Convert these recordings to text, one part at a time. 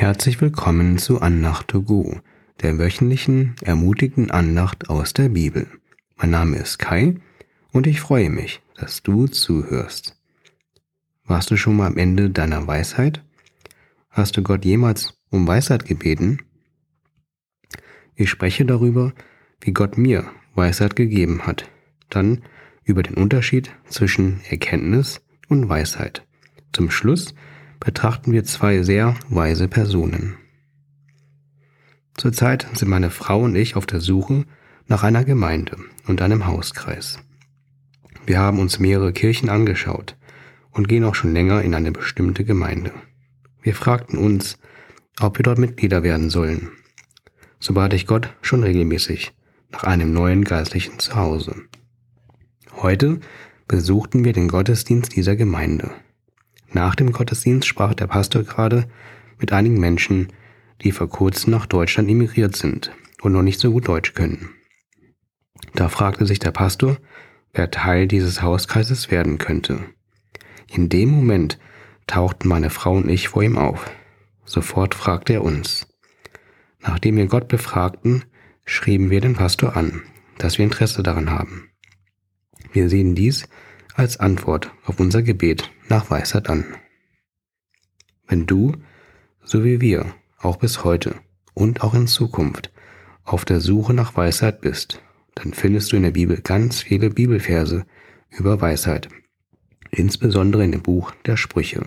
Herzlich willkommen zu Andacht to go, der wöchentlichen ermutigenden Andacht aus der Bibel. Mein Name ist Kai und ich freue mich, dass du zuhörst. Warst du schon mal am Ende deiner Weisheit? Hast du Gott jemals um Weisheit gebeten? Ich spreche darüber, wie Gott mir Weisheit gegeben hat, dann über den Unterschied zwischen Erkenntnis und Weisheit. Zum Schluss betrachten wir zwei sehr weise Personen. Zurzeit sind meine Frau und ich auf der Suche nach einer Gemeinde und einem Hauskreis. Wir haben uns mehrere Kirchen angeschaut und gehen auch schon länger in eine bestimmte Gemeinde. Wir fragten uns, ob wir dort Mitglieder werden sollen. So bat ich Gott schon regelmäßig nach einem neuen geistlichen Zuhause. Heute besuchten wir den Gottesdienst dieser Gemeinde. Nach dem Gottesdienst sprach der Pastor gerade mit einigen Menschen, die vor kurzem nach Deutschland emigriert sind und noch nicht so gut Deutsch können. Da fragte sich der Pastor, wer Teil dieses Hauskreises werden könnte. In dem Moment tauchten meine Frau und ich vor ihm auf. Sofort fragte er uns. Nachdem wir Gott befragten, schrieben wir den Pastor an, dass wir Interesse daran haben. Wir sehen dies als Antwort auf unser Gebet nach Weisheit an. Wenn du, so wie wir, auch bis heute und auch in Zukunft auf der Suche nach Weisheit bist, dann findest du in der Bibel ganz viele Bibelverse über Weisheit, insbesondere in dem Buch der Sprüche.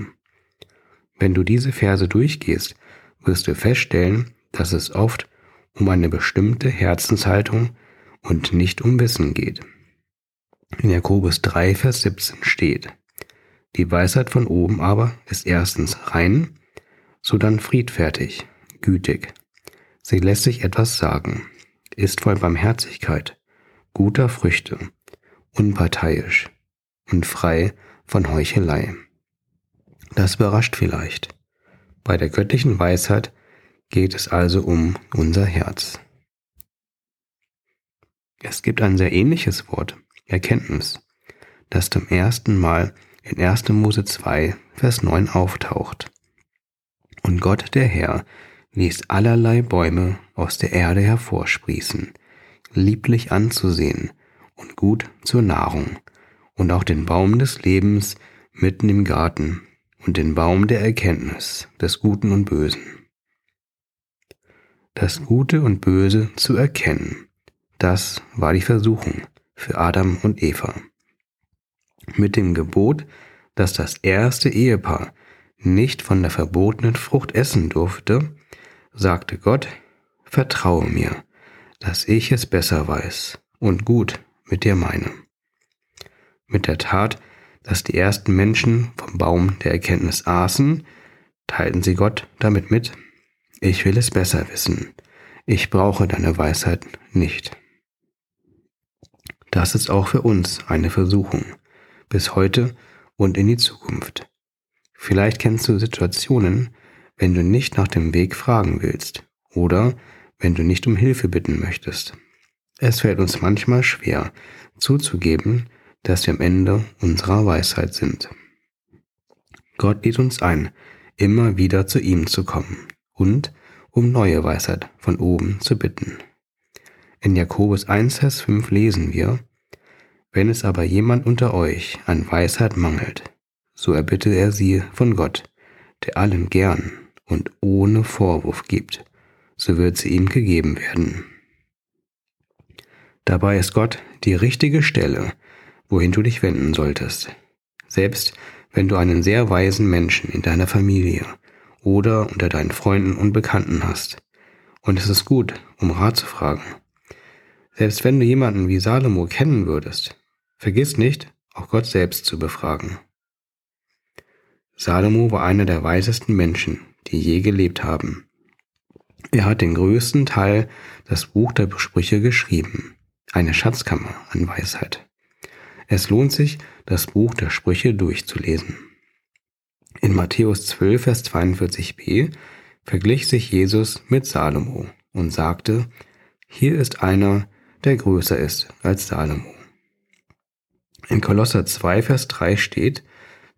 Wenn du diese Verse durchgehst, wirst du feststellen, dass es oft um eine bestimmte Herzenshaltung und nicht um Wissen geht. In Jakobus 3, Vers 17 steht, die Weisheit von oben aber ist erstens rein, sodann friedfertig, gütig. Sie lässt sich etwas sagen, ist voll Barmherzigkeit, guter Früchte, unparteiisch und frei von Heuchelei. Das überrascht vielleicht. Bei der göttlichen Weisheit geht es also um unser Herz. Es gibt ein sehr ähnliches Wort, Erkenntnis, das zum ersten Mal in 1. Mose 2, Vers 9 auftaucht. Und Gott der Herr ließ allerlei Bäume aus der Erde hervorsprießen, lieblich anzusehen und gut zur Nahrung, und auch den Baum des Lebens mitten im Garten und den Baum der Erkenntnis des Guten und Bösen. Das Gute und Böse zu erkennen, das war die Versuchung, für Adam und Eva. Mit dem Gebot, dass das erste Ehepaar nicht von der verbotenen Frucht essen durfte, sagte Gott, Vertraue mir, dass ich es besser weiß und gut mit dir meine. Mit der Tat, dass die ersten Menschen vom Baum der Erkenntnis aßen, teilten sie Gott damit mit, ich will es besser wissen, ich brauche deine Weisheit nicht. Das ist auch für uns eine Versuchung, bis heute und in die Zukunft. Vielleicht kennst du Situationen, wenn du nicht nach dem Weg fragen willst oder wenn du nicht um Hilfe bitten möchtest. Es fällt uns manchmal schwer zuzugeben, dass wir am Ende unserer Weisheit sind. Gott lädt uns ein, immer wieder zu ihm zu kommen und um neue Weisheit von oben zu bitten. In Jakobus 1, Vers 5 lesen wir, Wenn es aber jemand unter euch an Weisheit mangelt, so erbitte er sie von Gott, der allen gern und ohne Vorwurf gibt, so wird sie ihm gegeben werden. Dabei ist Gott die richtige Stelle, wohin du dich wenden solltest. Selbst wenn du einen sehr weisen Menschen in deiner Familie oder unter deinen Freunden und Bekannten hast. Und es ist gut, um Rat zu fragen. Selbst wenn du jemanden wie Salomo kennen würdest, vergiss nicht, auch Gott selbst zu befragen. Salomo war einer der weisesten Menschen, die je gelebt haben. Er hat den größten Teil das Buch der Sprüche geschrieben, eine Schatzkammer an Weisheit. Es lohnt sich, das Buch der Sprüche durchzulesen. In Matthäus 12, Vers 42b verglich sich Jesus mit Salomo und sagte, hier ist einer, der größer ist als Salomo. In Kolosser 2, Vers 3 steht,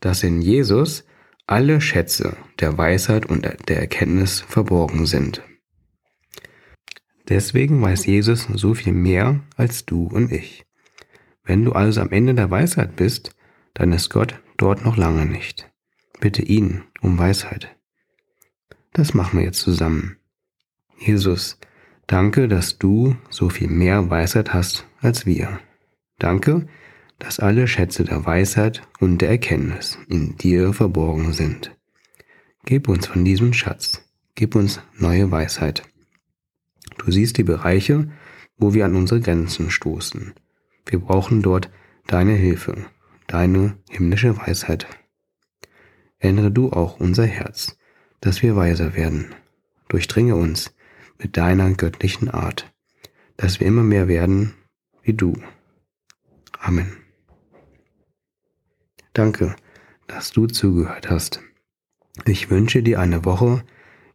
dass in Jesus alle Schätze der Weisheit und der Erkenntnis verborgen sind. Deswegen weiß Jesus so viel mehr als du und ich. Wenn du also am Ende der Weisheit bist, dann ist Gott dort noch lange nicht. Bitte ihn um Weisheit. Das machen wir jetzt zusammen. Jesus, danke, dass du so viel mehr Weisheit hast als wir. Danke, dass alle Schätze der Weisheit und der Erkenntnis in dir verborgen sind. Gib uns von diesem Schatz, gib uns neue Weisheit. Du siehst die Bereiche, wo wir an unsere Grenzen stoßen. Wir brauchen dort deine Hilfe, deine himmlische Weisheit. Ändere du auch unser Herz, dass wir weiser werden. Durchdringe uns mit deiner göttlichen Art, dass wir immer mehr werden wie du. Amen. Danke, dass du zugehört hast. Ich wünsche dir eine Woche,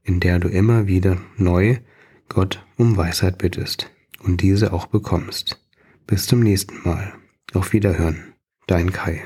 in der du immer wieder neu Gott um Weisheit bittest und diese auch bekommst. Bis zum nächsten Mal. Auf Wiederhören. Dein Kai.